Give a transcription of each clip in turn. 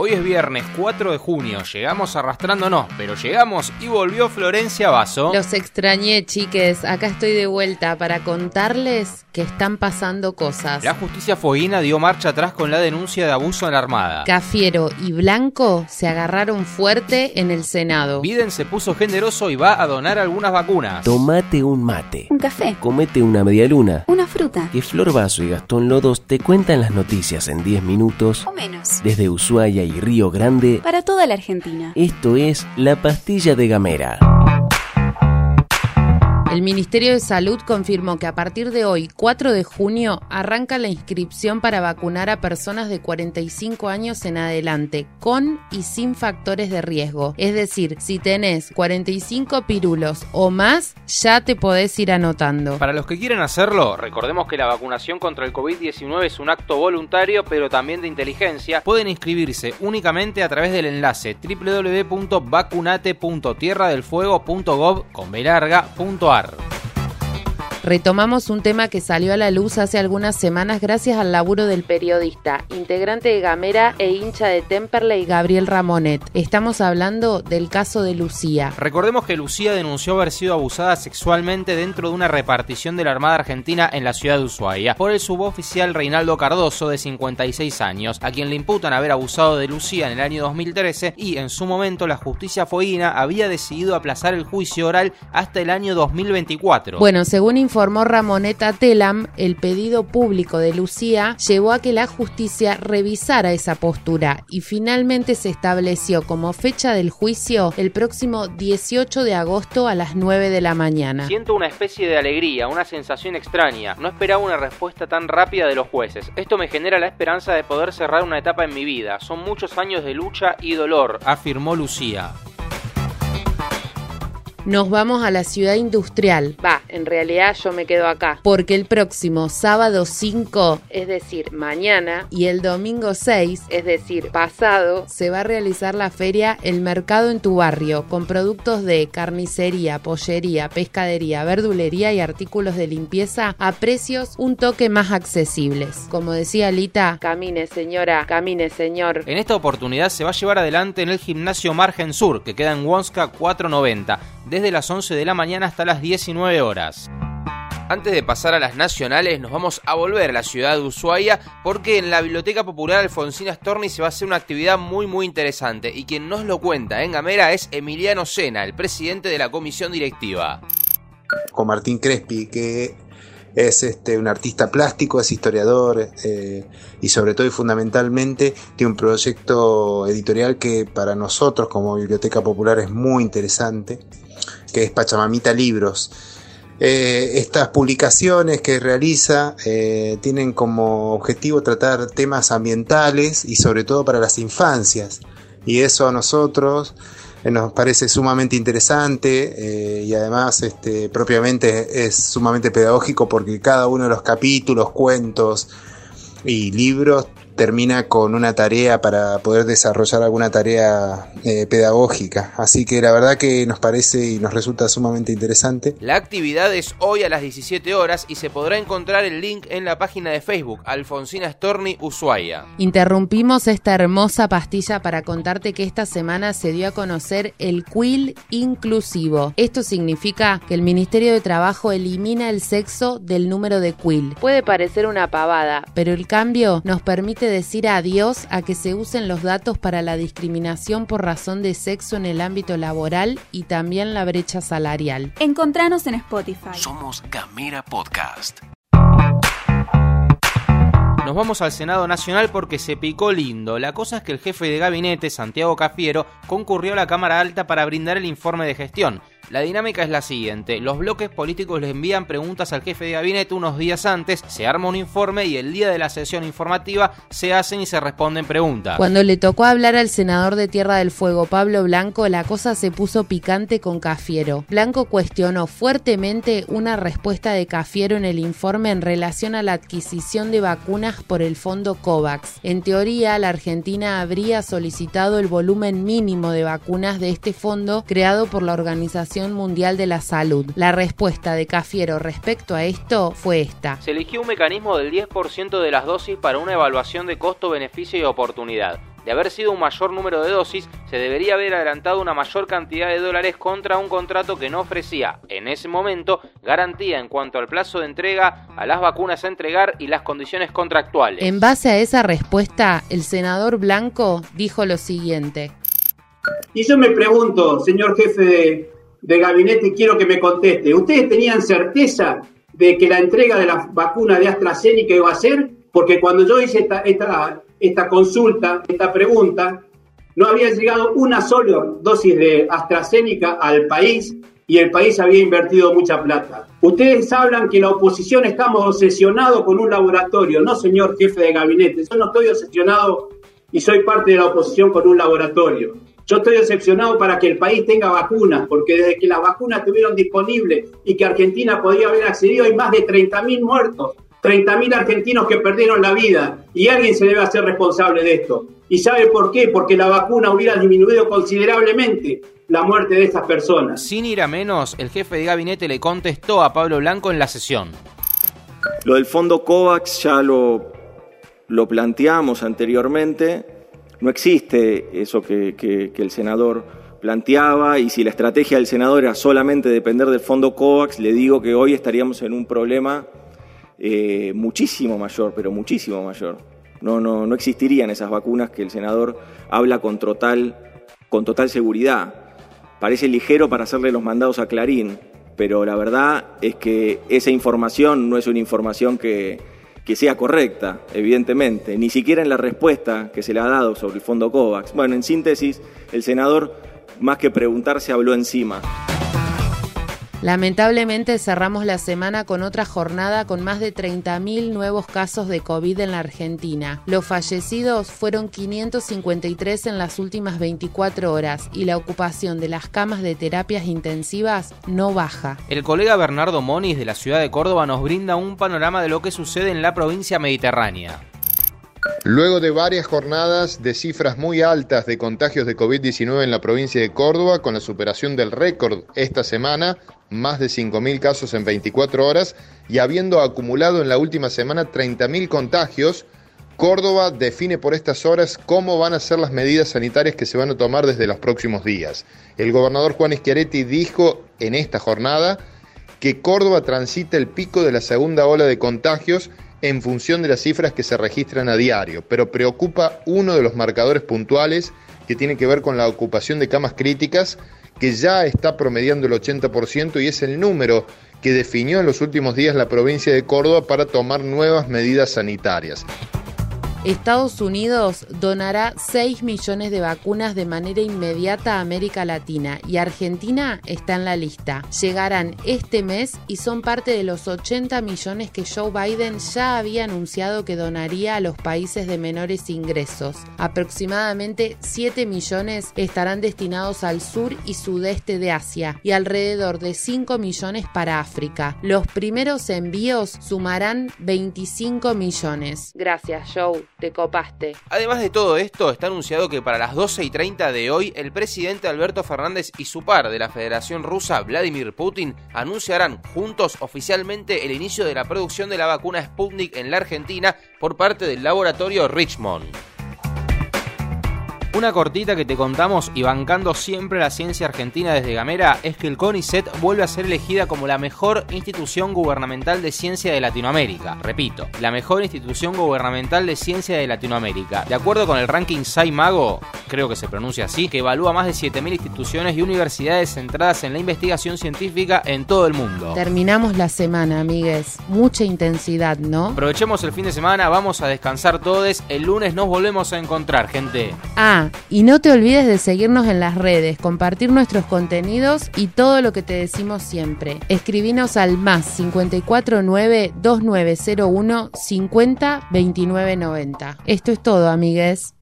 Hoy es viernes 4 de junio, llegamos arrastrándonos, pero llegamos y volvió Florencia Vaso. Los extrañé, chiques. Acá estoy de vuelta para contarles que están pasando cosas. La justicia foguina dio marcha atrás con la denuncia de abuso en la Armada. Cafiero y Blanco se agarraron fuerte en el Senado. Biden se puso generoso y va a donar algunas vacunas. Tomate un mate. Un café. Comete una media luna. Una fruta. Que Flor Vaso y Gastón Lodos te cuentan las noticias en 10 minutos. O menos. Desde Ushuaia y Río Grande. Para toda la Argentina. Esto es La Pastilla de Gamera. El Ministerio de Salud confirmó que a partir de hoy, 4 de junio, arranca la inscripción para vacunar a personas de 45 años en adelante, con y sin factores de riesgo. Es decir, si tenés 45 pirulos o más, ya te podés ir anotando. Para los que quieren hacerlo, recordemos que la vacunación contra el COVID-19 es un acto voluntario, pero también de inteligencia. Pueden inscribirse únicamente a través del enlace www.vacunate.tierradelfuego.gov.ar Retomamos un tema que salió a la luz hace algunas semanas gracias al laburo del periodista, integrante de Gamera e hincha de Temperley, Gabriel Ramonet. Estamos hablando del caso de Lucía. Recordemos que Lucía denunció haber sido abusada sexualmente dentro de una repartición de la Armada Argentina en la ciudad de Ushuaia por el suboficial Reinaldo Cardoso, de 56 años, a quien le imputan haber abusado de Lucía en el año 2013 y en su momento la justicia foína había decidido aplazar el juicio oral hasta el año 2024. Bueno, según informó Ramoneta Telam, el pedido público de Lucía llevó a que la justicia revisara esa postura y finalmente se estableció como fecha del juicio el próximo 18 de agosto a las 9 de la mañana. Siento una especie de alegría, una sensación extraña. No esperaba una respuesta tan rápida de los jueces. Esto me genera la esperanza de poder cerrar una etapa en mi vida. Son muchos años de lucha y dolor, afirmó Lucía. Nos vamos a la ciudad industrial. Va, en realidad yo me quedo acá. Porque el próximo sábado 5, es decir, mañana, y el domingo 6, es decir, pasado, se va a realizar la feria El Mercado en tu Barrio, con productos de carnicería, pollería, pescadería, verdulería y artículos de limpieza a precios un toque más accesibles. Como decía Lita, camine señora, camine señor. En esta oportunidad se va a llevar adelante en el gimnasio Margen Sur, que queda en Wonska 490 desde las 11 de la mañana hasta las 19 horas. Antes de pasar a las nacionales, nos vamos a volver a la ciudad de Ushuaia porque en la Biblioteca Popular Alfonsina Storni se va a hacer una actividad muy muy interesante y quien nos lo cuenta en Gamera es Emiliano Sena, el presidente de la comisión directiva. Con Martín Crespi, que es este, un artista plástico, es historiador eh, y sobre todo y fundamentalmente tiene un proyecto editorial que para nosotros como Biblioteca Popular es muy interesante que es Pachamamita Libros. Eh, estas publicaciones que realiza eh, tienen como objetivo tratar temas ambientales y sobre todo para las infancias. Y eso a nosotros eh, nos parece sumamente interesante y además este, propiamente es sumamente pedagógico porque cada uno de los capítulos, cuentos y libros termina con una tarea para poder desarrollar alguna tarea eh, pedagógica. Así que la verdad que nos parece y nos resulta sumamente interesante. La actividad es hoy a las 17 horas y se podrá encontrar el link en la página de Facebook Alfonsina Storni Ushuaia. Interrumpimos esta hermosa pastilla para contarte que esta semana se dio a conocer el Quill inclusivo. Esto significa que el Ministerio de Trabajo elimina el sexo del número de Quill. Puede parecer una pavada, pero el cambio nos permite decir adiós a que se usen los datos para la discriminación por razón de sexo en el ámbito laboral y también la brecha salarial. Encontranos en Spotify. Somos Gamera Podcast. Nos vamos al Senado Nacional porque se picó lindo. La cosa es que el jefe de gabinete, Santiago Cafiero, concurrió a la Cámara Alta para brindar el informe de gestión. La dinámica es la siguiente, los bloques políticos le envían preguntas al jefe de gabinete unos días antes, se arma un informe y el día de la sesión informativa se hacen y se responden preguntas. Cuando le tocó hablar al senador de Tierra del Fuego, Pablo Blanco, la cosa se puso picante con Cafiero. Blanco cuestionó fuertemente una respuesta de Cafiero en el informe en relación a la adquisición de vacunas por el fondo COVAX. En teoría, la Argentina habría solicitado el volumen mínimo de vacunas de este fondo creado por la Organización Organización Mundial de la Salud. La respuesta de Cafiero respecto a esto fue esta. Se eligió un mecanismo del 10% de las dosis para una evaluación de costo, beneficio y oportunidad. De haber sido un mayor número de dosis, se debería haber adelantado una mayor cantidad de dólares contra un contrato que no ofrecía, en ese momento, garantía en cuanto al plazo de entrega, a las vacunas a entregar y las condiciones contractuales. En base a esa respuesta, el senador Blanco dijo lo siguiente. Y yo me pregunto, señor jefe de, de gabinete, quiero que me conteste, ¿ustedes tenían certeza de que la entrega de la vacuna de AstraZeneca iba a ser? Porque cuando yo hice esta, esta, consulta, esta pregunta, no había llegado una sola dosis de AstraZeneca al país y el país había invertido mucha plata. Ustedes hablan que la oposición estamos obsesionados con un laboratorio. No, señor jefe de gabinete, yo no estoy obsesionado y soy parte de la oposición con un laboratorio. Yo estoy decepcionado para que el país tenga vacunas, porque desde que las vacunas estuvieron disponibles y que Argentina podía haber accedido, hay más de 30.000 muertos. 30.000 argentinos que perdieron la vida y alguien se debe hacer responsable de esto. ¿Y sabe por qué? Porque la vacuna hubiera disminuido considerablemente la muerte de estas personas. Sin ir a menos, el jefe de gabinete le contestó a Pablo Blanco en la sesión. Lo del fondo COVAX ya lo, lo planteamos anteriormente. No existe eso que, el senador planteaba y si la estrategia del senador era solamente depender del fondo COVAX, le digo que hoy estaríamos en un problema eh, muchísimo mayor, pero muchísimo mayor. No, no, no existirían esas vacunas que el senador habla con total, con total seguridad. Parece ligero para hacerle los mandados a Clarín, pero la verdad es que esa información no es una información que, que sea correcta, evidentemente, ni siquiera en la respuesta que se le ha dado sobre el fondo COVAX. Bueno, en síntesis, el senador, más que preguntarse, habló encima. Lamentablemente cerramos la semana con otra jornada con más de 30.000 nuevos casos de COVID en la Argentina. Los fallecidos fueron 553 en las últimas 24 horas y la ocupación de las camas de terapias intensivas no baja. El colega Bernardo Moniz de la ciudad de Córdoba nos brinda un panorama de lo que sucede en la provincia mediterránea. Luego de varias jornadas de cifras muy altas de contagios de COVID-19 en la provincia de Córdoba, con la superación del récord esta semana, más de 5.000 casos en 24 horas, y habiendo acumulado en la última semana 30.000 contagios, Córdoba define por estas horas cómo van a ser las medidas sanitarias que se van a tomar desde los próximos días. El gobernador Juan Schiaretti dijo en esta jornada que Córdoba transita el pico de la segunda ola de contagios en función de las cifras que se registran a diario, pero preocupa uno de los marcadores puntuales que tiene que ver con la ocupación de camas críticas, que ya está promediando el 80% y es el número que definió en los últimos días la provincia de Córdoba para tomar nuevas medidas sanitarias. Estados Unidos donará 6 millones de vacunas de manera inmediata a América Latina y Argentina está en la lista. Llegarán este mes y son parte de los 80 millones que Joe Biden ya había anunciado que donaría a los países de menores ingresos. Aproximadamente 7 millones estarán destinados al sur y sudeste de Asia y alrededor de 5 millones para África. Los primeros envíos sumarán 25 millones. Gracias, Joe te copaste. Además de todo esto, está anunciado que para las 12 y 30 de hoy, el presidente Alberto Fernández y su par de la Federación Rusa, Vladimir Putin, anunciarán juntos oficialmente el inicio de la producción de la vacuna Sputnik en la Argentina por parte del laboratorio Richmond. Una cortita que te contamos y bancando siempre la ciencia argentina desde Gamera es que el CONICET vuelve a ser elegida como la mejor institución gubernamental de ciencia de Latinoamérica. Repito, la mejor institución gubernamental de ciencia de Latinoamérica. De acuerdo con el ranking SciMago, creo que se pronuncia así, que evalúa más de 7.000 instituciones y universidades centradas en la investigación científica en todo el mundo. Terminamos la semana, amigues. Mucha intensidad, ¿no? Aprovechemos el fin de semana, vamos a descansar todos. El lunes nos volvemos a encontrar, gente. Ah, y no te olvides de seguirnos en las redes, compartir nuestros contenidos y todo lo que te decimos siempre. Escribinos al más 549 2901 50 29 90. Esto es todo, amigues.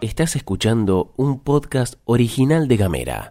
Estás escuchando un podcast original de Gamera.